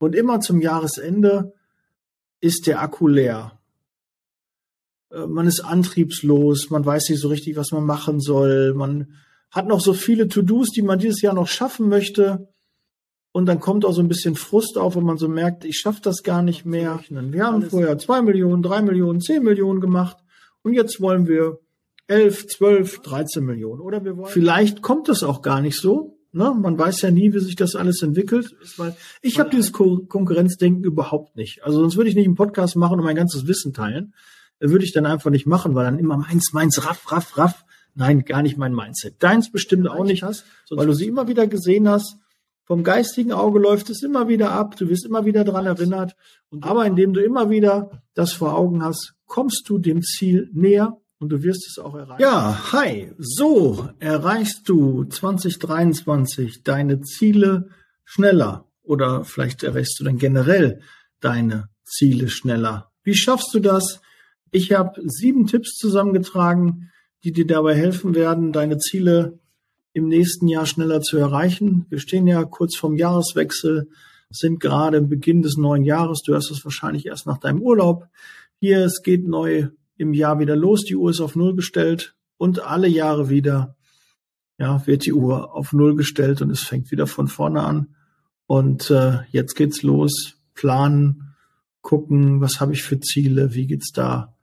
Und immer zum Jahresende ist der Akku leer. Äh, man ist antriebslos, man weiß nicht so richtig, was man machen soll, man hat noch so viele To-Dos, die man dieses Jahr noch schaffen möchte. Und dann kommt auch so ein bisschen Frust auf, wenn man so merkt, ich schaffe das gar nicht mehr. Wir haben vorher zwei Millionen, drei Millionen, zehn Millionen gemacht und jetzt wollen wir elf, zwölf, dreizehn Millionen. Oder wir wollen. Vielleicht kommt das auch gar nicht so. Ne? Man weiß ja nie, wie sich das alles entwickelt. Ich habe dieses Ko Konkurrenzdenken überhaupt nicht. Also sonst würde ich nicht einen Podcast machen und mein ganzes Wissen teilen. Würde ich dann einfach nicht machen, weil dann immer meins, meins, raff, raff, raff. Nein, gar nicht mein Mindset. Deins bestimmt auch nicht hast, weil du sie immer wieder gesehen hast. Vom geistigen Auge läuft es immer wieder ab. Du wirst immer wieder dran erinnert. Aber indem du immer wieder das vor Augen hast, kommst du dem Ziel näher und du wirst es auch erreichen. Ja, hi. So erreichst du 2023 deine Ziele schneller oder vielleicht erreichst du dann generell deine Ziele schneller. Wie schaffst du das? Ich habe sieben Tipps zusammengetragen, die dir dabei helfen werden, deine Ziele im nächsten Jahr schneller zu erreichen. Wir stehen ja kurz vorm Jahreswechsel, sind gerade im Beginn des neuen Jahres. Du hörst es wahrscheinlich erst nach deinem Urlaub. Hier, es geht neu im Jahr wieder los. Die Uhr ist auf Null gestellt und alle Jahre wieder, ja, wird die Uhr auf Null gestellt und es fängt wieder von vorne an. Und äh, jetzt geht's los. Planen, gucken, was habe ich für Ziele, wie geht's da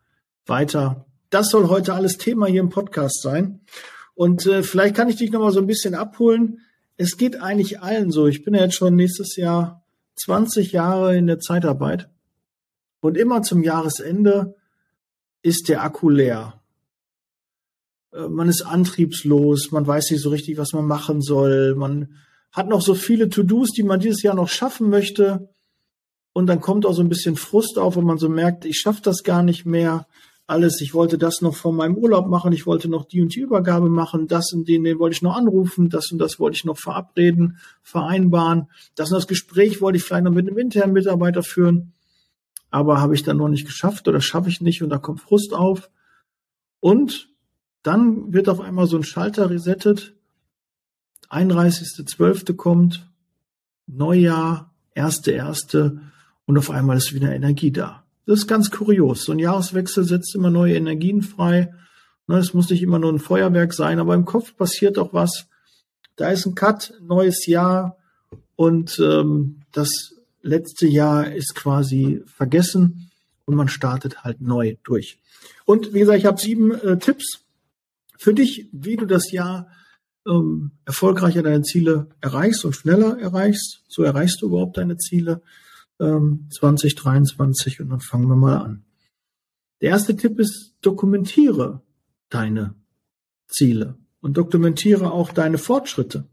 weiter. Das soll heute alles Thema hier im Podcast sein. Und äh, vielleicht kann ich dich noch mal so ein bisschen abholen. Es geht eigentlich allen so. Ich bin ja jetzt schon nächstes Jahr 20 Jahre in der Zeitarbeit. Und immer zum Jahresende ist der Akku leer. Äh, man ist antriebslos, man weiß nicht so richtig, was man machen soll. Man hat noch so viele To-Dos, die man dieses Jahr noch schaffen möchte. Und dann kommt auch so ein bisschen Frust auf, wenn man so merkt, ich schaffe das gar nicht mehr alles. Ich wollte das noch vor meinem Urlaub machen. Ich wollte noch die und die Übergabe machen. Das und den, den wollte ich noch anrufen. Das und das wollte ich noch verabreden, vereinbaren. Das und das Gespräch wollte ich vielleicht noch mit einem internen Mitarbeiter führen. Aber habe ich dann noch nicht geschafft oder schaffe ich nicht und da kommt Frust auf. Und dann wird auf einmal so ein Schalter resettet. 31.12. kommt, Neujahr, erste, erste und auf einmal ist wieder Energie da. Das ist ganz kurios. So ein Jahreswechsel setzt immer neue Energien frei. Ne, es muss nicht immer nur ein Feuerwerk sein, aber im Kopf passiert auch was. Da ist ein Cut, neues Jahr und ähm, das letzte Jahr ist quasi vergessen und man startet halt neu durch. Und wie gesagt, ich habe sieben äh, Tipps für dich, wie du das Jahr ähm, erfolgreicher deine Ziele erreichst und schneller erreichst. So erreichst du überhaupt deine Ziele ähm, 2023 und dann fangen wir mal an. Der erste Tipp ist, dokumentiere deine Ziele und dokumentiere auch deine Fortschritte.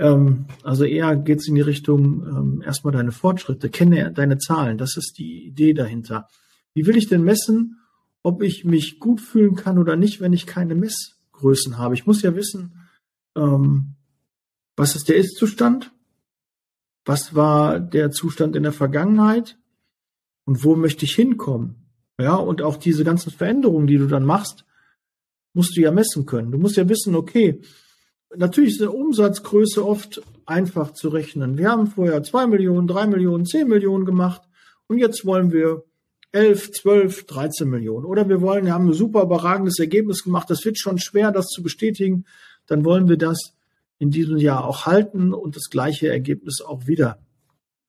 Ähm, also eher geht es in die Richtung, ähm, erstmal deine Fortschritte, kenne deine Zahlen, das ist die Idee dahinter. Wie will ich denn messen, ob ich mich gut fühlen kann oder nicht, wenn ich keine Messgrößen habe? Ich muss ja wissen, ähm, was ist der Ist-Zustand was war der Zustand in der Vergangenheit und wo möchte ich hinkommen? Ja, und auch diese ganzen Veränderungen, die du dann machst, musst du ja messen können. Du musst ja wissen, okay, natürlich ist eine Umsatzgröße oft einfach zu rechnen. Wir haben vorher zwei Millionen, drei Millionen, zehn Millionen gemacht und jetzt wollen wir elf, zwölf, dreizehn Millionen. Oder wir wollen, wir haben ein super überragendes Ergebnis gemacht. Das wird schon schwer, das zu bestätigen. Dann wollen wir das in diesem Jahr auch halten und das gleiche Ergebnis auch wieder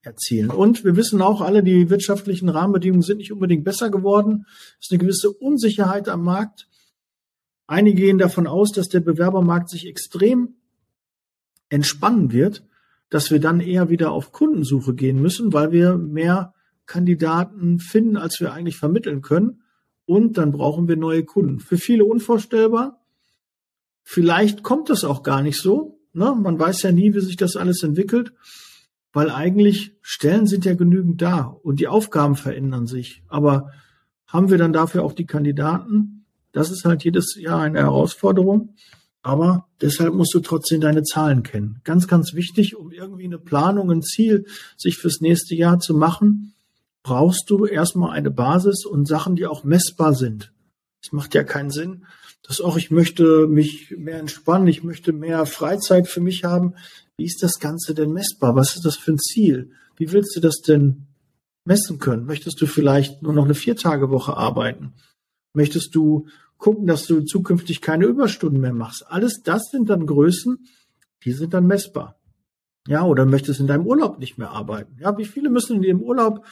erzielen. Und wir wissen auch alle, die wirtschaftlichen Rahmenbedingungen sind nicht unbedingt besser geworden. Es ist eine gewisse Unsicherheit am Markt. Einige gehen davon aus, dass der Bewerbermarkt sich extrem entspannen wird, dass wir dann eher wieder auf Kundensuche gehen müssen, weil wir mehr Kandidaten finden, als wir eigentlich vermitteln können. Und dann brauchen wir neue Kunden. Für viele unvorstellbar. Vielleicht kommt es auch gar nicht so. Ne? Man weiß ja nie, wie sich das alles entwickelt, weil eigentlich Stellen sind ja genügend da und die Aufgaben verändern sich. Aber haben wir dann dafür auch die Kandidaten? Das ist halt jedes Jahr eine Herausforderung. Aber deshalb musst du trotzdem deine Zahlen kennen. Ganz, ganz wichtig, um irgendwie eine Planung, ein Ziel sich fürs nächste Jahr zu machen, brauchst du erstmal eine Basis und Sachen, die auch messbar sind. Es macht ja keinen Sinn, dass auch ich möchte mich mehr entspannen, ich möchte mehr Freizeit für mich haben. Wie ist das Ganze denn messbar? Was ist das für ein Ziel? wie willst du das denn messen können? Möchtest du vielleicht nur noch eine Viertagewoche arbeiten? Möchtest du gucken, dass du zukünftig keine Überstunden mehr machst? Alles das sind dann Größen, die sind dann messbar. Ja, oder möchtest in deinem Urlaub nicht mehr arbeiten? Ja, wie viele müssen in ihrem Urlaub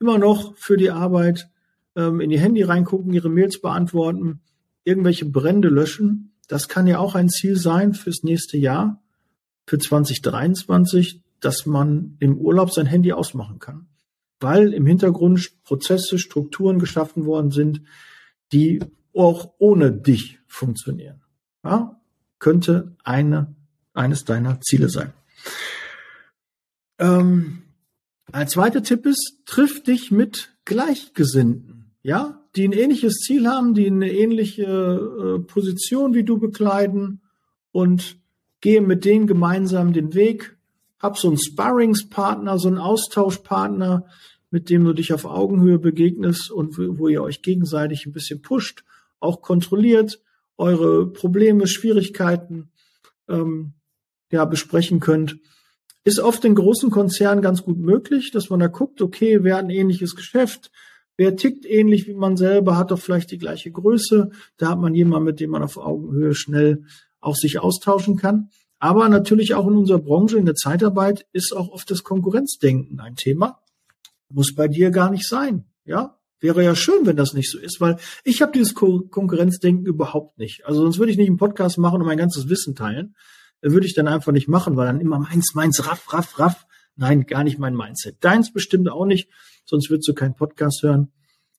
immer noch für die Arbeit ähm, in die Handy reingucken, ihre Mails beantworten, irgendwelche Brände löschen? Das kann ja auch ein Ziel sein fürs nächste Jahr, für 2023, dass man im Urlaub sein Handy ausmachen kann, weil im Hintergrund Prozesse, Strukturen geschaffen worden sind, die auch ohne dich funktionieren. Ja, könnte eine, eines deiner Ziele sein. Ähm, ein zweiter Tipp ist, triff dich mit Gleichgesinnten, ja, die ein ähnliches Ziel haben, die eine ähnliche äh, Position wie du bekleiden und gehe mit denen gemeinsam den Weg. Hab so einen Sparringspartner, so einen Austauschpartner, mit dem du dich auf Augenhöhe begegnest und wo ihr euch gegenseitig ein bisschen pusht, auch kontrolliert, eure Probleme, Schwierigkeiten ähm, ja besprechen könnt. Ist oft in großen Konzernen ganz gut möglich, dass man da guckt, okay, wer hat ein ähnliches Geschäft, wer tickt ähnlich wie man selber, hat doch vielleicht die gleiche Größe. Da hat man jemanden, mit dem man auf Augenhöhe schnell auch sich austauschen kann. Aber natürlich auch in unserer Branche, in der Zeitarbeit, ist auch oft das Konkurrenzdenken ein Thema. Muss bei dir gar nicht sein. Ja, wäre ja schön, wenn das nicht so ist, weil ich habe dieses Ko Konkurrenzdenken überhaupt nicht. Also sonst würde ich nicht einen Podcast machen und mein ganzes Wissen teilen würde ich dann einfach nicht machen, weil dann immer meins, meins, raff, raff, raff. Nein, gar nicht mein Mindset. Deins bestimmt auch nicht, sonst würdest du keinen Podcast hören.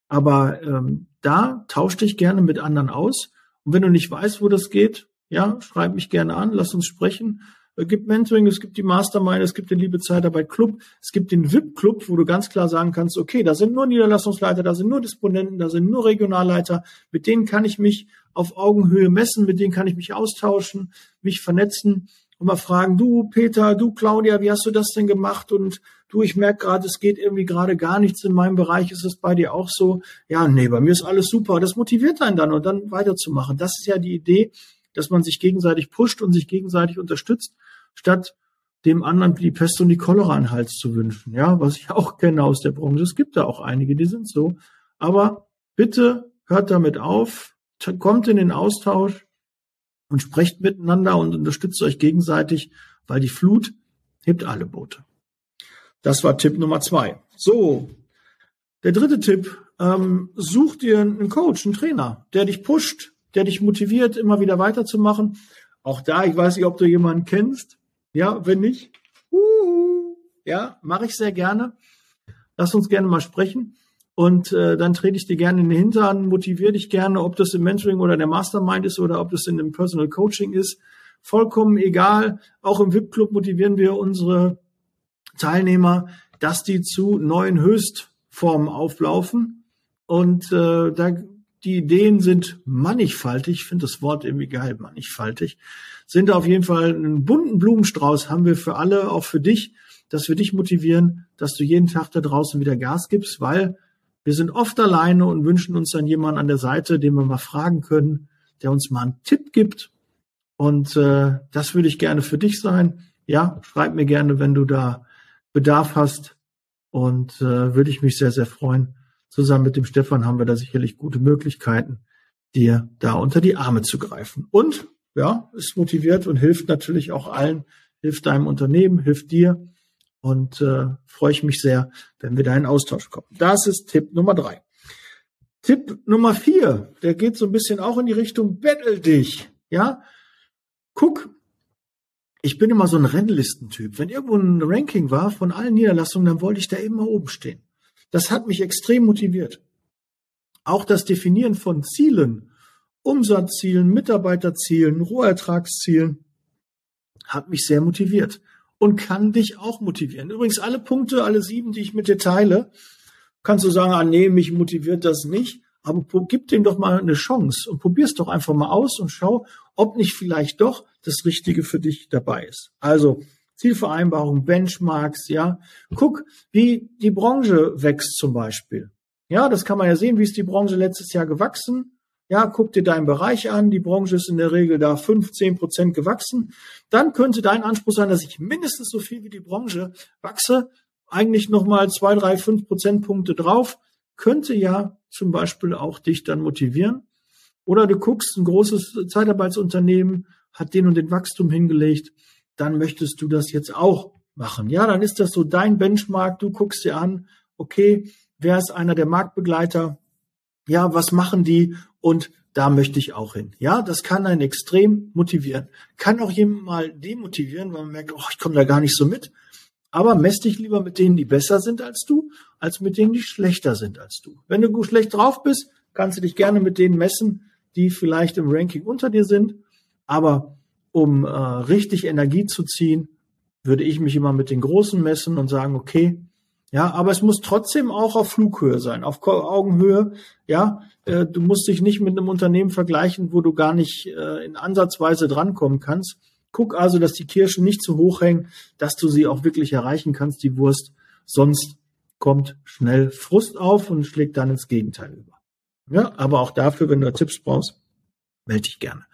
Aber ähm, da tausch dich gerne mit anderen aus. Und wenn du nicht weißt, wo das geht, ja, schreib mich gerne an, lass uns sprechen. Es gibt Mentoring, es gibt die Mastermind, es gibt den Liebe Zeitarbeit Club, es gibt den VIP Club, wo du ganz klar sagen kannst, okay, da sind nur Niederlassungsleiter, da sind nur Disponenten, da sind nur Regionalleiter, mit denen kann ich mich auf Augenhöhe messen, mit denen kann ich mich austauschen, mich vernetzen und mal fragen, du Peter, du Claudia, wie hast du das denn gemacht? Und du, ich merke gerade, es geht irgendwie gerade gar nichts in meinem Bereich, ist es bei dir auch so? Ja, nee, bei mir ist alles super. Das motiviert einen dann und dann weiterzumachen. Das ist ja die Idee, dass man sich gegenseitig pusht und sich gegenseitig unterstützt statt dem anderen die Pest und die Cholera an den Hals zu wünschen. Ja, was ich auch kenne aus der Branche. Es gibt da auch einige, die sind so. Aber bitte hört damit auf, kommt in den Austausch und sprecht miteinander und unterstützt euch gegenseitig, weil die Flut hebt alle Boote. Das war Tipp Nummer zwei. So, der dritte Tipp, ähm, such dir einen Coach, einen Trainer, der dich pusht, der dich motiviert, immer wieder weiterzumachen. Auch da, ich weiß nicht, ob du jemanden kennst, ja, wenn nicht, uh, ja, mache ich sehr gerne. Lass uns gerne mal sprechen. Und äh, dann trete ich dir gerne in den Hintern, motiviere dich gerne, ob das im Mentoring oder der Mastermind ist oder ob das in dem Personal Coaching ist. Vollkommen egal. Auch im VIP-Club motivieren wir unsere Teilnehmer, dass die zu neuen Höchstformen auflaufen. Und äh, da die Ideen sind mannigfaltig. Ich finde das Wort irgendwie geil, mannigfaltig. Sind auf jeden Fall einen bunten Blumenstrauß haben wir für alle, auch für dich, dass wir dich motivieren, dass du jeden Tag da draußen wieder Gas gibst, weil wir sind oft alleine und wünschen uns dann jemanden an der Seite, den wir mal fragen können, der uns mal einen Tipp gibt. Und äh, das würde ich gerne für dich sein. Ja, schreib mir gerne, wenn du da Bedarf hast. Und äh, würde ich mich sehr, sehr freuen. Zusammen mit dem Stefan haben wir da sicherlich gute Möglichkeiten, dir da unter die Arme zu greifen. Und ja, es motiviert und hilft natürlich auch allen, hilft deinem Unternehmen, hilft dir. Und äh, freue ich mich sehr, wenn wir da in Austausch kommen. Das ist Tipp Nummer drei. Tipp Nummer vier, der geht so ein bisschen auch in die Richtung Battle dich. Ja, guck, ich bin immer so ein Rennlistentyp. Wenn irgendwo ein Ranking war von allen Niederlassungen, dann wollte ich da immer oben stehen. Das hat mich extrem motiviert. Auch das Definieren von Zielen, Umsatzzielen, Mitarbeiterzielen, Rohertragszielen hat mich sehr motiviert und kann dich auch motivieren. Übrigens alle Punkte, alle sieben, die ich mit dir teile, kannst du sagen, ah nee, mich motiviert das nicht, aber gib dem doch mal eine Chance und probier's doch einfach mal aus und schau, ob nicht vielleicht doch das Richtige für dich dabei ist. Also Zielvereinbarung, Benchmarks, ja. Guck, wie die Branche wächst zum Beispiel. Ja, das kann man ja sehen, wie ist die Branche letztes Jahr gewachsen. Ja, guck dir deinen Bereich an. Die Branche ist in der Regel da 15 Prozent gewachsen. Dann könnte dein Anspruch sein, dass ich mindestens so viel wie die Branche wachse eigentlich nochmal zwei, drei, fünf Prozentpunkte drauf, könnte ja zum Beispiel auch dich dann motivieren. Oder du guckst, ein großes Zeitarbeitsunternehmen hat den und den Wachstum hingelegt, dann möchtest du das jetzt auch machen. Ja, dann ist das so dein Benchmark. Du guckst dir an, okay, wer ist einer der Marktbegleiter? Ja, was machen die? Und da möchte ich auch hin. Ja, das kann einen extrem motivieren. Kann auch jemand mal demotivieren, weil man merkt, oh, ich komme da gar nicht so mit. Aber mess dich lieber mit denen, die besser sind als du, als mit denen, die schlechter sind als du. Wenn du schlecht drauf bist, kannst du dich gerne mit denen messen, die vielleicht im Ranking unter dir sind. Aber um äh, richtig Energie zu ziehen, würde ich mich immer mit den Großen messen und sagen, okay, ja, aber es muss trotzdem auch auf Flughöhe sein, auf Augenhöhe. Ja, äh, du musst dich nicht mit einem Unternehmen vergleichen, wo du gar nicht äh, in Ansatzweise drankommen kannst. Guck also, dass die Kirschen nicht zu hoch hängen, dass du sie auch wirklich erreichen kannst, die Wurst. Sonst kommt schnell Frust auf und schlägt dann ins Gegenteil über. Ja, aber auch dafür, wenn du Tipps brauchst, melde dich gerne.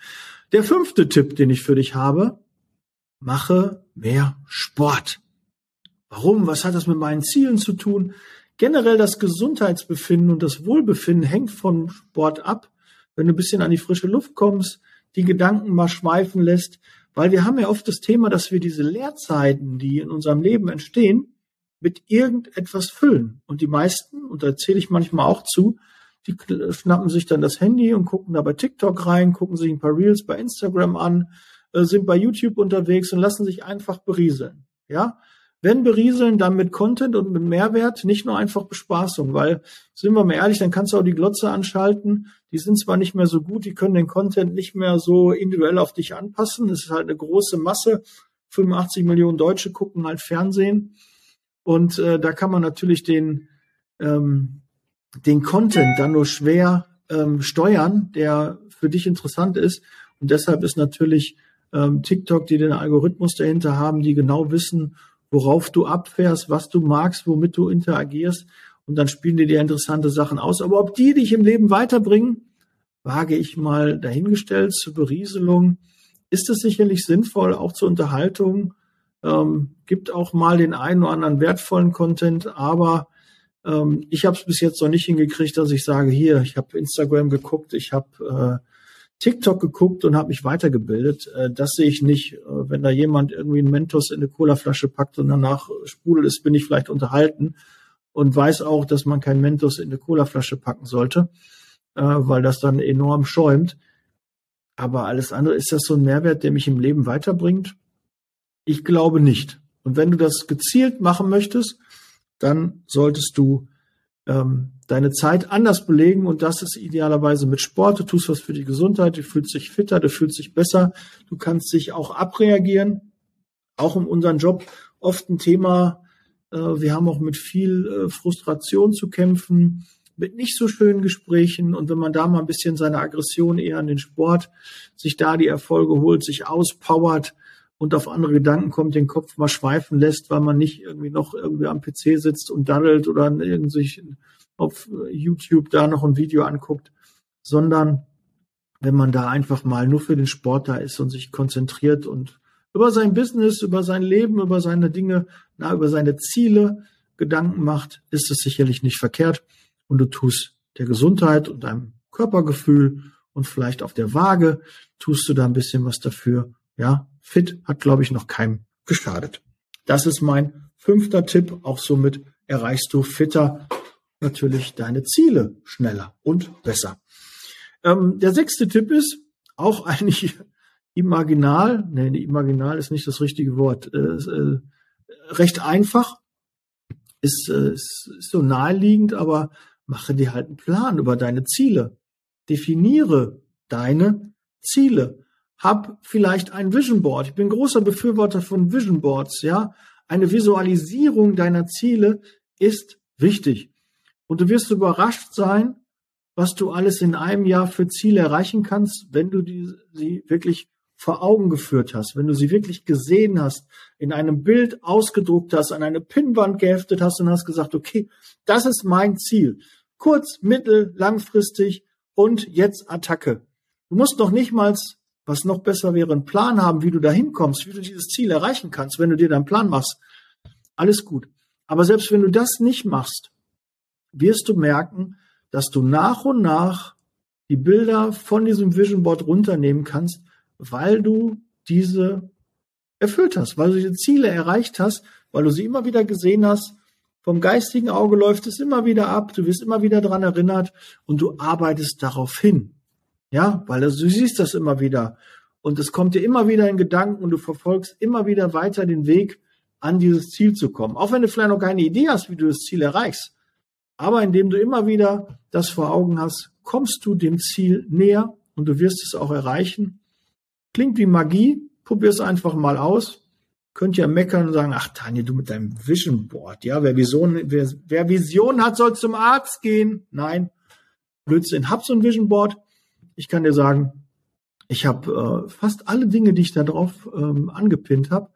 Der fünfte Tipp, den ich für dich habe, mache mehr Sport. Warum? Was hat das mit meinen Zielen zu tun? Generell das Gesundheitsbefinden und das Wohlbefinden hängt vom Sport ab. Wenn du ein bisschen an die frische Luft kommst, die Gedanken mal schweifen lässt, weil wir haben ja oft das Thema, dass wir diese Leerzeiten, die in unserem Leben entstehen, mit irgendetwas füllen. Und die meisten, und da zähle ich manchmal auch zu, die schnappen sich dann das Handy und gucken da bei TikTok rein, gucken sich ein paar Reels bei Instagram an, äh, sind bei YouTube unterwegs und lassen sich einfach berieseln. Ja, wenn berieseln, dann mit Content und mit Mehrwert, nicht nur einfach Bespaßung, weil, sind wir mal ehrlich, dann kannst du auch die Glotze anschalten. Die sind zwar nicht mehr so gut, die können den Content nicht mehr so individuell auf dich anpassen. Es ist halt eine große Masse. 85 Millionen Deutsche gucken halt Fernsehen. Und äh, da kann man natürlich den, ähm, den Content dann nur schwer ähm, steuern, der für dich interessant ist. Und deshalb ist natürlich ähm, TikTok, die den Algorithmus dahinter haben, die genau wissen, worauf du abfährst, was du magst, womit du interagierst. Und dann spielen die dir interessante Sachen aus. Aber ob die dich im Leben weiterbringen, wage ich mal dahingestellt zur Berieselung. Ist es sicherlich sinnvoll, auch zur Unterhaltung. Ähm, gibt auch mal den einen oder anderen wertvollen Content, aber ähm, ich habe es bis jetzt noch nicht hingekriegt, dass ich sage, hier, ich habe Instagram geguckt, ich habe äh, TikTok geguckt und habe mich weitergebildet. Äh, das sehe ich nicht. Äh, wenn da jemand irgendwie einen Mentos in eine Colaflasche packt und danach sprudelt ist, bin ich vielleicht unterhalten und weiß auch, dass man kein Mentos in eine Colaflasche packen sollte, äh, weil das dann enorm schäumt. Aber alles andere, ist das so ein Mehrwert, der mich im Leben weiterbringt? Ich glaube nicht. Und wenn du das gezielt machen möchtest, dann solltest du ähm, deine Zeit anders belegen und das ist idealerweise mit Sport. Du tust was für die Gesundheit, du fühlst dich fitter, du fühlst dich besser, du kannst dich auch abreagieren. Auch in unserem Job oft ein Thema. Äh, wir haben auch mit viel äh, Frustration zu kämpfen, mit nicht so schönen Gesprächen und wenn man da mal ein bisschen seine Aggression eher an den Sport, sich da die Erfolge holt, sich auspowert, und auf andere Gedanken kommt, den Kopf mal schweifen lässt, weil man nicht irgendwie noch irgendwie am PC sitzt und daddelt oder irgendwie auf YouTube da noch ein Video anguckt, sondern wenn man da einfach mal nur für den Sport da ist und sich konzentriert und über sein Business, über sein Leben, über seine Dinge, na, über seine Ziele Gedanken macht, ist es sicherlich nicht verkehrt. Und du tust der Gesundheit und deinem Körpergefühl und vielleicht auf der Waage tust du da ein bisschen was dafür. Ja, fit hat, glaube ich, noch keinem geschadet. Das ist mein fünfter Tipp. Auch somit erreichst du fitter natürlich deine Ziele schneller und besser. Ähm, der sechste Tipp ist auch eigentlich imaginal. Nee, imaginal ist nicht das richtige Wort. Äh, äh, recht einfach. Ist, äh, ist so naheliegend, aber mache dir halt einen Plan über deine Ziele. Definiere deine Ziele hab vielleicht ein Vision Board. Ich bin großer Befürworter von Vision Boards, ja. Eine Visualisierung deiner Ziele ist wichtig. Und du wirst überrascht sein, was du alles in einem Jahr für Ziele erreichen kannst, wenn du die, sie wirklich vor Augen geführt hast, wenn du sie wirklich gesehen hast, in einem Bild ausgedruckt hast, an eine Pinnwand geheftet hast und hast gesagt, okay, das ist mein Ziel. Kurz, mittel, langfristig und jetzt Attacke. Du musst noch nicht mal was noch besser wäre, einen Plan haben, wie du da hinkommst, wie du dieses Ziel erreichen kannst, wenn du dir deinen Plan machst. Alles gut. Aber selbst wenn du das nicht machst, wirst du merken, dass du nach und nach die Bilder von diesem Vision Board runternehmen kannst, weil du diese erfüllt hast, weil du diese Ziele erreicht hast, weil du sie immer wieder gesehen hast. Vom geistigen Auge läuft es immer wieder ab, du wirst immer wieder dran erinnert und du arbeitest darauf hin. Ja, weil du siehst das immer wieder und es kommt dir immer wieder in Gedanken und du verfolgst immer wieder weiter den Weg, an dieses Ziel zu kommen. Auch wenn du vielleicht noch keine Idee hast, wie du das Ziel erreichst. Aber indem du immer wieder das vor Augen hast, kommst du dem Ziel näher und du wirst es auch erreichen. Klingt wie Magie, probier es einfach mal aus. Könnt ihr meckern und sagen, ach Tanja, du mit deinem Vision Board, ja, wer Vision, wer, wer Vision hat, soll zum Arzt gehen. Nein, Blödsinn, hab so ein Vision Board. Ich kann dir sagen, ich habe äh, fast alle Dinge, die ich da drauf ähm, angepinnt habe,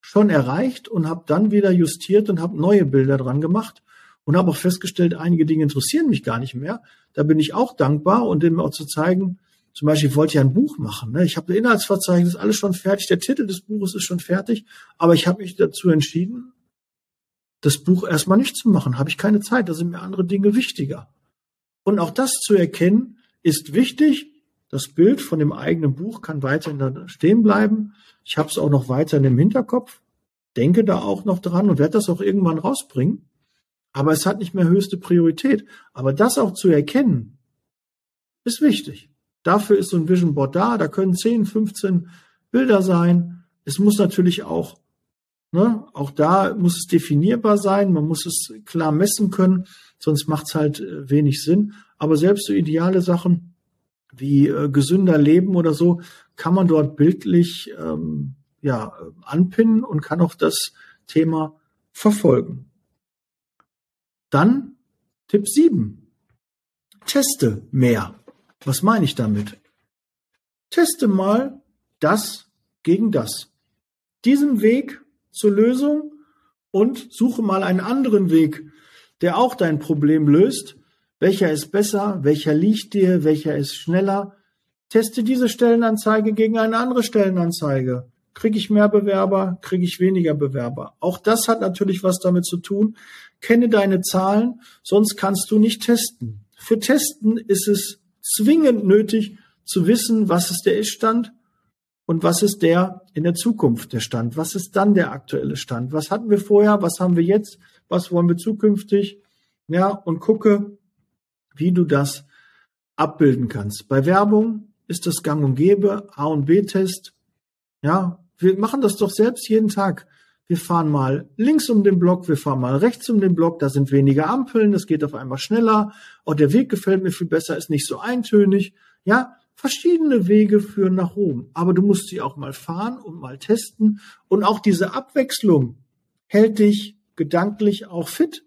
schon erreicht und habe dann wieder justiert und habe neue Bilder dran gemacht und habe auch festgestellt, einige Dinge interessieren mich gar nicht mehr. Da bin ich auch dankbar und dem auch zu zeigen, zum Beispiel, ich wollte ja ein Buch machen. Ne? Ich habe das Inhaltsverzeichnis alles schon fertig. Der Titel des Buches ist schon fertig. Aber ich habe mich dazu entschieden, das Buch erstmal nicht zu machen. Habe ich keine Zeit. Da sind mir andere Dinge wichtiger. Und auch das zu erkennen, ist wichtig. Das Bild von dem eigenen Buch kann weiterhin da stehen bleiben. Ich habe es auch noch weiterhin im Hinterkopf. Denke da auch noch dran und werde das auch irgendwann rausbringen. Aber es hat nicht mehr höchste Priorität. Aber das auch zu erkennen, ist wichtig. Dafür ist so ein Vision Board da. Da können 10, 15 Bilder sein. Es muss natürlich auch, ne, auch da muss es definierbar sein. Man muss es klar messen können. Sonst macht es halt äh, wenig Sinn. Aber selbst so ideale Sachen wie äh, gesünder Leben oder so kann man dort bildlich ähm, ja anpinnen und kann auch das Thema verfolgen. Dann Tipp 7. Teste mehr. Was meine ich damit? Teste mal das gegen das. Diesen Weg zur Lösung und suche mal einen anderen Weg, der auch dein Problem löst. Welcher ist besser? Welcher liegt dir? Welcher ist schneller? Teste diese Stellenanzeige gegen eine andere Stellenanzeige. Kriege ich mehr Bewerber? Kriege ich weniger Bewerber? Auch das hat natürlich was damit zu tun. Kenne deine Zahlen, sonst kannst du nicht testen. Für Testen ist es zwingend nötig zu wissen, was ist der Ist-Stand und was ist der in der Zukunft der Stand. Was ist dann der aktuelle Stand? Was hatten wir vorher? Was haben wir jetzt? Was wollen wir zukünftig? Ja, und gucke, wie du das abbilden kannst. Bei Werbung ist das gang und gäbe, A und B-Test. Ja, wir machen das doch selbst jeden Tag. Wir fahren mal links um den Block, wir fahren mal rechts um den Block, da sind weniger Ampeln, das geht auf einmal schneller. Oh, der Weg gefällt mir viel besser, ist nicht so eintönig. Ja, verschiedene Wege führen nach oben. Aber du musst sie auch mal fahren und mal testen. Und auch diese Abwechslung hält dich gedanklich auch fit.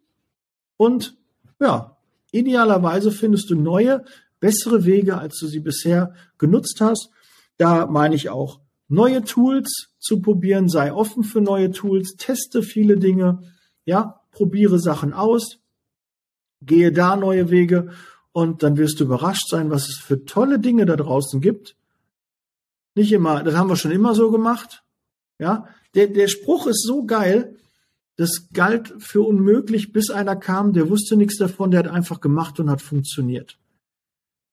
Und ja, idealerweise findest du neue, bessere Wege, als du sie bisher genutzt hast. Da meine ich auch neue Tools zu probieren, sei offen für neue Tools, teste viele Dinge, ja, probiere Sachen aus, gehe da neue Wege. Und dann wirst du überrascht sein, was es für tolle Dinge da draußen gibt. Nicht immer, das haben wir schon immer so gemacht. Ja, der, der Spruch ist so geil, das galt für unmöglich, bis einer kam, der wusste nichts davon, der hat einfach gemacht und hat funktioniert.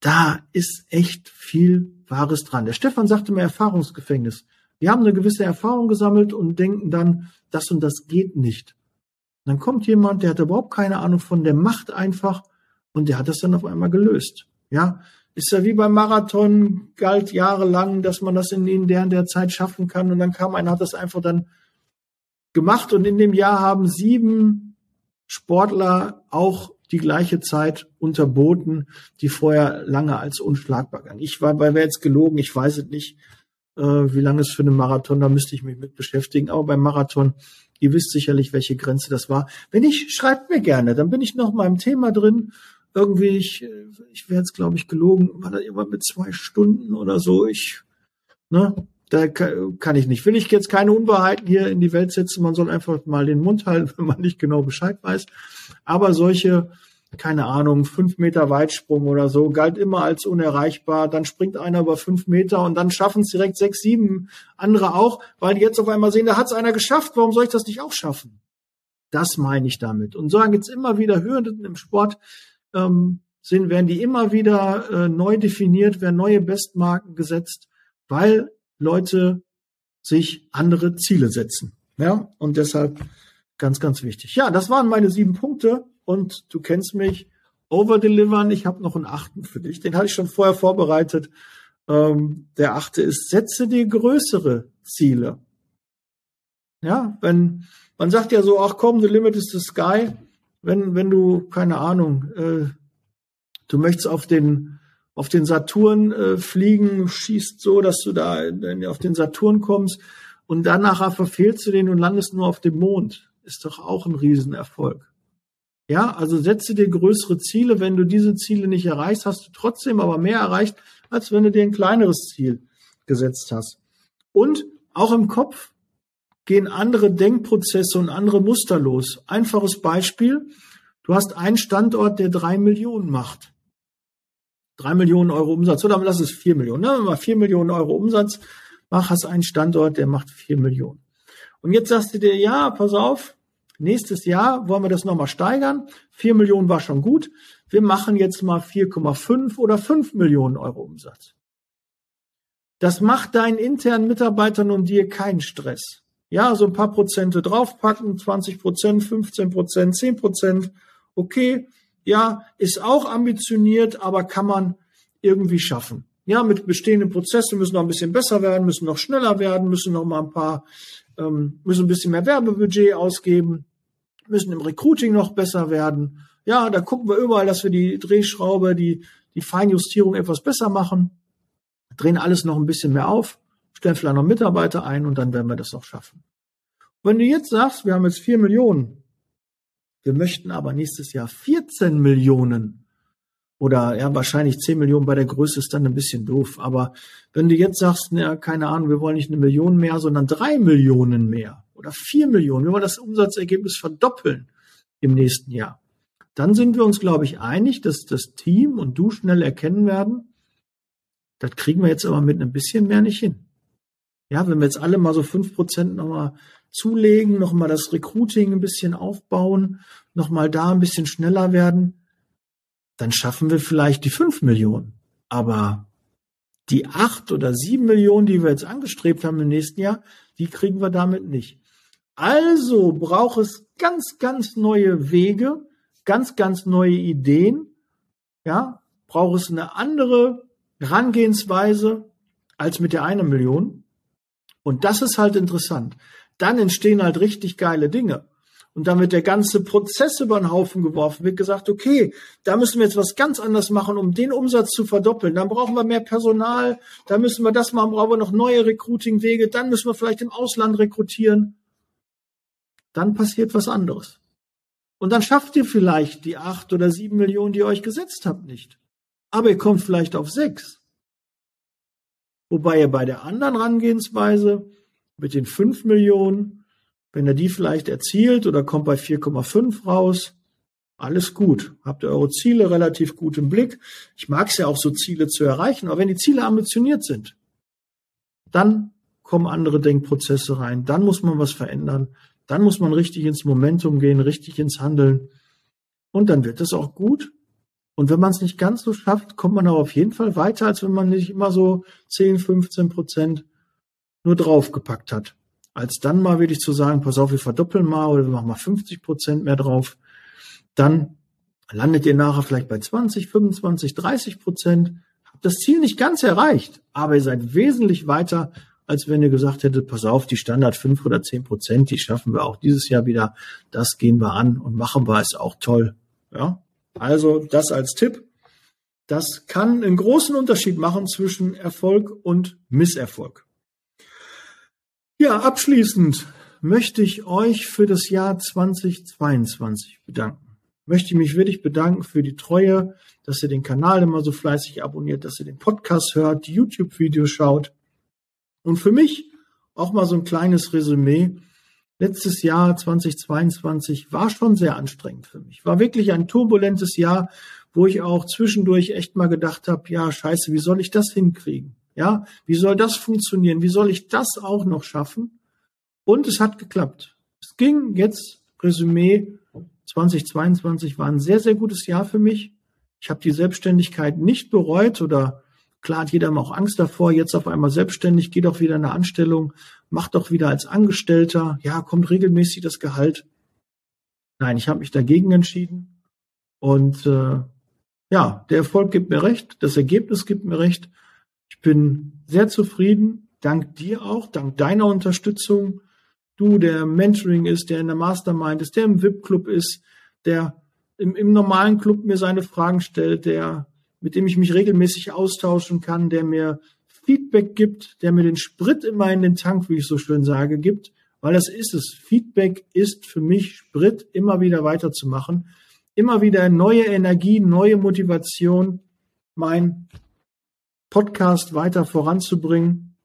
Da ist echt viel Wahres dran. Der Stefan sagte mir Erfahrungsgefängnis. Wir haben eine gewisse Erfahrung gesammelt und denken dann, das und das geht nicht. Und dann kommt jemand, der hat überhaupt keine Ahnung von, der macht einfach und der hat das dann auf einmal gelöst. Ja, ist ja wie beim Marathon, galt jahrelang, dass man das in, der, in der Zeit schaffen kann und dann kam einer, hat das einfach dann gemacht und in dem Jahr haben sieben Sportler auch die gleiche Zeit unterboten, die vorher lange als unschlagbar galt. Ich war bei wer jetzt gelogen, ich weiß es nicht, äh, wie lange es für einen Marathon, da müsste ich mich mit beschäftigen. Aber beim Marathon, ihr wisst sicherlich, welche Grenze das war. Wenn nicht, schreibt mir gerne, dann bin ich noch mal im Thema drin. Irgendwie, ich, ich wäre jetzt, glaube ich, gelogen, war da immer mit zwei Stunden oder so. Ich, ne, da kann ich nicht. Will ich jetzt keine Unwahrheiten hier in die Welt setzen. Man soll einfach mal den Mund halten, wenn man nicht genau Bescheid weiß. Aber solche, keine Ahnung, fünf Meter Weitsprung oder so, galt immer als unerreichbar. Dann springt einer über fünf Meter und dann schaffen es direkt sechs, sieben andere auch, weil die jetzt auf einmal sehen, da hat es einer geschafft. Warum soll ich das nicht auch schaffen? Das meine ich damit. Und so gibt es immer wieder Hürden im Sport, ähm, sind, werden die immer wieder äh, neu definiert, werden neue Bestmarken gesetzt, weil Leute sich andere Ziele setzen. Ja, und deshalb ganz, ganz wichtig. Ja, das waren meine sieben Punkte und du kennst mich. Overdelivern. Ich habe noch einen achten für dich. Den hatte ich schon vorher vorbereitet. Ähm, der achte ist, setze dir größere Ziele. Ja, wenn man sagt ja so, ach komm, the limit is the sky. Wenn, wenn du, keine Ahnung, äh, du möchtest auf den, auf den Saturn äh, fliegen, schießt so, dass du da auf den Saturn kommst und danach verfehlst du den und landest nur auf dem Mond. Ist doch auch ein Riesenerfolg. Ja, also setze dir größere Ziele. Wenn du diese Ziele nicht erreichst, hast du trotzdem aber mehr erreicht, als wenn du dir ein kleineres Ziel gesetzt hast. Und auch im Kopf gehen andere Denkprozesse und andere Muster los. Einfaches Beispiel. Du hast einen Standort, der drei Millionen macht. Drei Millionen Euro Umsatz. Oder lass es vier Millionen. Ne? Mal vier Millionen Euro Umsatz. Mach, hast einen Standort, der macht vier Millionen. Und jetzt sagst du dir, ja, pass auf, nächstes Jahr wollen wir das nochmal steigern. Vier Millionen war schon gut. Wir machen jetzt mal 4,5 oder 5 Millionen Euro Umsatz. Das macht deinen internen Mitarbeitern und dir keinen Stress. Ja, so ein paar Prozente draufpacken, 20 Prozent, 15 Prozent, 10 Prozent. Okay, ja, ist auch ambitioniert, aber kann man irgendwie schaffen. Ja, mit bestehenden Prozessen müssen noch ein bisschen besser werden, müssen noch schneller werden, müssen noch mal ein paar, ähm, müssen ein bisschen mehr Werbebudget ausgeben, müssen im Recruiting noch besser werden. Ja, da gucken wir überall, dass wir die Drehschraube, die, die Feinjustierung etwas besser machen, drehen alles noch ein bisschen mehr auf, stellen vielleicht noch Mitarbeiter ein und dann werden wir das noch schaffen. Wenn du jetzt sagst, wir haben jetzt vier Millionen, wir möchten aber nächstes Jahr 14 Millionen oder ja, wahrscheinlich 10 Millionen bei der Größe ist dann ein bisschen doof. Aber wenn du jetzt sagst, na, keine Ahnung, wir wollen nicht eine Million mehr, sondern drei Millionen mehr oder vier Millionen, wir wollen das Umsatzergebnis verdoppeln im nächsten Jahr, dann sind wir uns, glaube ich, einig, dass das Team und du schnell erkennen werden, das kriegen wir jetzt aber mit ein bisschen mehr nicht hin. Ja, wenn wir jetzt alle mal so fünf Prozent nochmal zulegen, nochmal das Recruiting ein bisschen aufbauen, nochmal da ein bisschen schneller werden, dann schaffen wir vielleicht die fünf Millionen. Aber die acht oder sieben Millionen, die wir jetzt angestrebt haben im nächsten Jahr, die kriegen wir damit nicht. Also braucht es ganz, ganz neue Wege, ganz, ganz neue Ideen, ja, braucht es eine andere Herangehensweise als mit der eine Million. Und das ist halt interessant. Dann entstehen halt richtig geile Dinge. Und dann wird der ganze Prozess über den Haufen geworfen, wird gesagt, okay, da müssen wir jetzt was ganz anderes machen, um den Umsatz zu verdoppeln. Dann brauchen wir mehr Personal, da müssen wir das machen, brauchen wir noch neue Recruiting-Wege, dann müssen wir vielleicht im Ausland rekrutieren. Dann passiert was anderes. Und dann schafft ihr vielleicht die acht oder sieben Millionen, die ihr euch gesetzt habt, nicht. Aber ihr kommt vielleicht auf sechs. Wobei ihr bei der anderen Rangehensweise mit den fünf Millionen, wenn ihr die vielleicht erzielt oder kommt bei 4,5 raus, alles gut. Habt ihr eure Ziele relativ gut im Blick. Ich mag es ja auch so Ziele zu erreichen, aber wenn die Ziele ambitioniert sind, dann kommen andere Denkprozesse rein, dann muss man was verändern, dann muss man richtig ins Momentum gehen, richtig ins Handeln und dann wird es auch gut. Und wenn man es nicht ganz so schafft, kommt man aber auf jeden Fall weiter, als wenn man nicht immer so 10, 15 Prozent nur draufgepackt hat. Als dann mal wirklich zu sagen, pass auf, wir verdoppeln mal oder wir machen mal 50 Prozent mehr drauf, dann landet ihr nachher vielleicht bei 20, 25, 30 Prozent. Habt das Ziel nicht ganz erreicht, aber ihr seid wesentlich weiter, als wenn ihr gesagt hättet, pass auf, die Standard 5 oder 10 Prozent, die schaffen wir auch dieses Jahr wieder. Das gehen wir an und machen wir es auch toll. Ja, also das als Tipp. Das kann einen großen Unterschied machen zwischen Erfolg und Misserfolg. Ja, abschließend möchte ich euch für das Jahr 2022 bedanken. Möchte mich wirklich bedanken für die Treue, dass ihr den Kanal immer so fleißig abonniert, dass ihr den Podcast hört, die YouTube-Videos schaut. Und für mich auch mal so ein kleines Resümee. Letztes Jahr 2022 war schon sehr anstrengend für mich. War wirklich ein turbulentes Jahr, wo ich auch zwischendurch echt mal gedacht habe, ja, scheiße, wie soll ich das hinkriegen? Ja, wie soll das funktionieren? Wie soll ich das auch noch schaffen? Und es hat geklappt. Es ging jetzt Resümee. 2022 war ein sehr, sehr gutes Jahr für mich. Ich habe die Selbstständigkeit nicht bereut oder klar hat jeder auch Angst davor, jetzt auf einmal selbstständig, geht doch wieder in eine Anstellung, macht doch wieder als Angestellter, ja, kommt regelmäßig das Gehalt. Nein, ich habe mich dagegen entschieden und äh, ja, der Erfolg gibt mir recht, das Ergebnis gibt mir recht. Ich bin sehr zufrieden, dank dir auch, dank deiner Unterstützung. Du, der Mentoring ist, der in der Mastermind ist, der im VIP-Club ist, der im, im normalen Club mir seine Fragen stellt, der, mit dem ich mich regelmäßig austauschen kann, der mir Feedback gibt, der mir den Sprit immer in den Tank, wie ich so schön sage, gibt, weil das ist es. Feedback ist für mich Sprit, immer wieder weiterzumachen, immer wieder neue Energie, neue Motivation, mein Podcast weiter voranzubringen.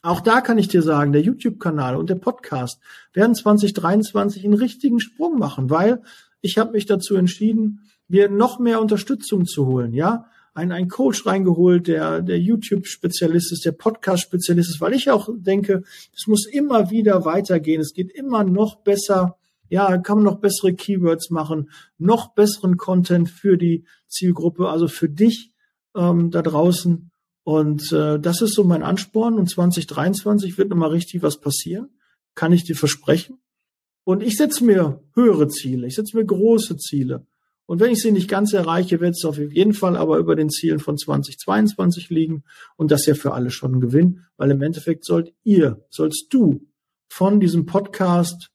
Auch da kann ich dir sagen, der YouTube-Kanal und der Podcast werden 2023 einen richtigen Sprung machen, weil ich habe mich dazu entschieden, mir noch mehr Unterstützung zu holen, ja, ein, ein Coach reingeholt, der, der YouTube-Spezialist ist, der Podcast-Spezialist ist, weil ich auch denke, es muss immer wieder weitergehen. Es geht immer noch besser. Ja, kann man noch bessere Keywords machen, noch besseren Content für die Zielgruppe, also für dich ähm, da draußen. Und äh, das ist so mein Ansporn. Und 2023 wird nochmal richtig was passieren. Kann ich dir versprechen. Und ich setze mir höhere Ziele, ich setze mir große Ziele. Und wenn ich sie nicht ganz erreiche, wird es auf jeden Fall aber über den Zielen von 2022 liegen. Und das ja für alle schon ein Gewinn, weil im Endeffekt sollt ihr, sollst du von diesem Podcast,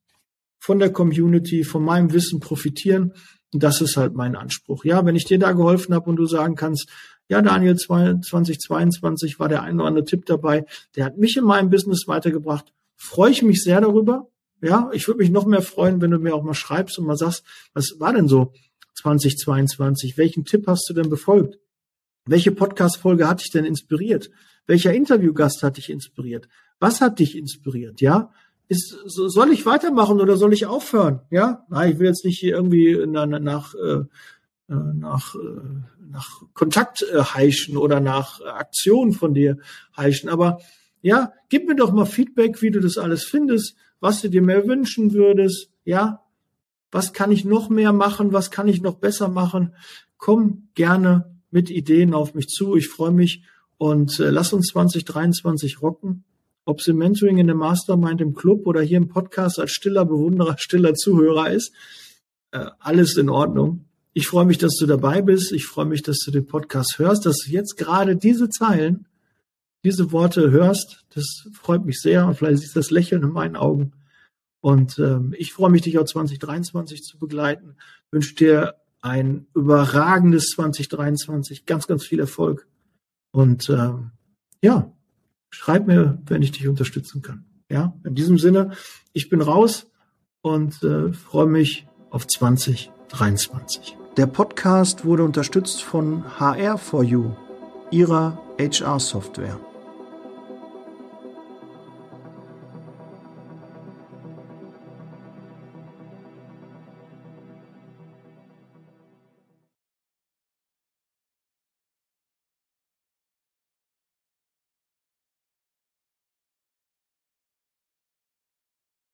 von der Community, von meinem Wissen profitieren. Und das ist halt mein Anspruch. Ja, wenn ich dir da geholfen habe und du sagen kannst, ja, Daniel, 2022 war der ein oder andere Tipp dabei, der hat mich in meinem Business weitergebracht, freue ich mich sehr darüber. Ja, ich würde mich noch mehr freuen, wenn du mir auch mal schreibst und mal sagst, was war denn so 2022? Welchen Tipp hast du denn befolgt? Welche Podcast-Folge hat dich denn inspiriert? Welcher Interviewgast hat dich inspiriert? Was hat dich inspiriert? Ja, ist, soll ich weitermachen oder soll ich aufhören? Ja, Nein, ich will jetzt nicht hier irgendwie nach, nach, äh, nach, äh, nach Kontakt äh, heischen oder nach Aktion von dir heischen. Aber ja, gib mir doch mal Feedback, wie du das alles findest was du dir mehr wünschen würdest, ja, was kann ich noch mehr machen, was kann ich noch besser machen, komm gerne mit Ideen auf mich zu. Ich freue mich und äh, lass uns 2023 rocken. Ob es im Mentoring in der Mastermind im Club oder hier im Podcast als stiller Bewunderer, stiller Zuhörer ist, äh, alles in Ordnung. Ich freue mich, dass du dabei bist. Ich freue mich, dass du den Podcast hörst, dass du jetzt gerade diese Zeilen diese Worte hörst. Das freut mich sehr und vielleicht siehst du das Lächeln in meinen Augen. Und ähm, ich freue mich, dich auch 2023 zu begleiten. Wünsche dir ein überragendes 2023, ganz, ganz viel Erfolg. Und ähm, ja, schreib mir, wenn ich dich unterstützen kann. Ja, in diesem Sinne, ich bin raus und äh, freue mich auf 2023. Der Podcast wurde unterstützt von HR4U, ihrer HR-Software.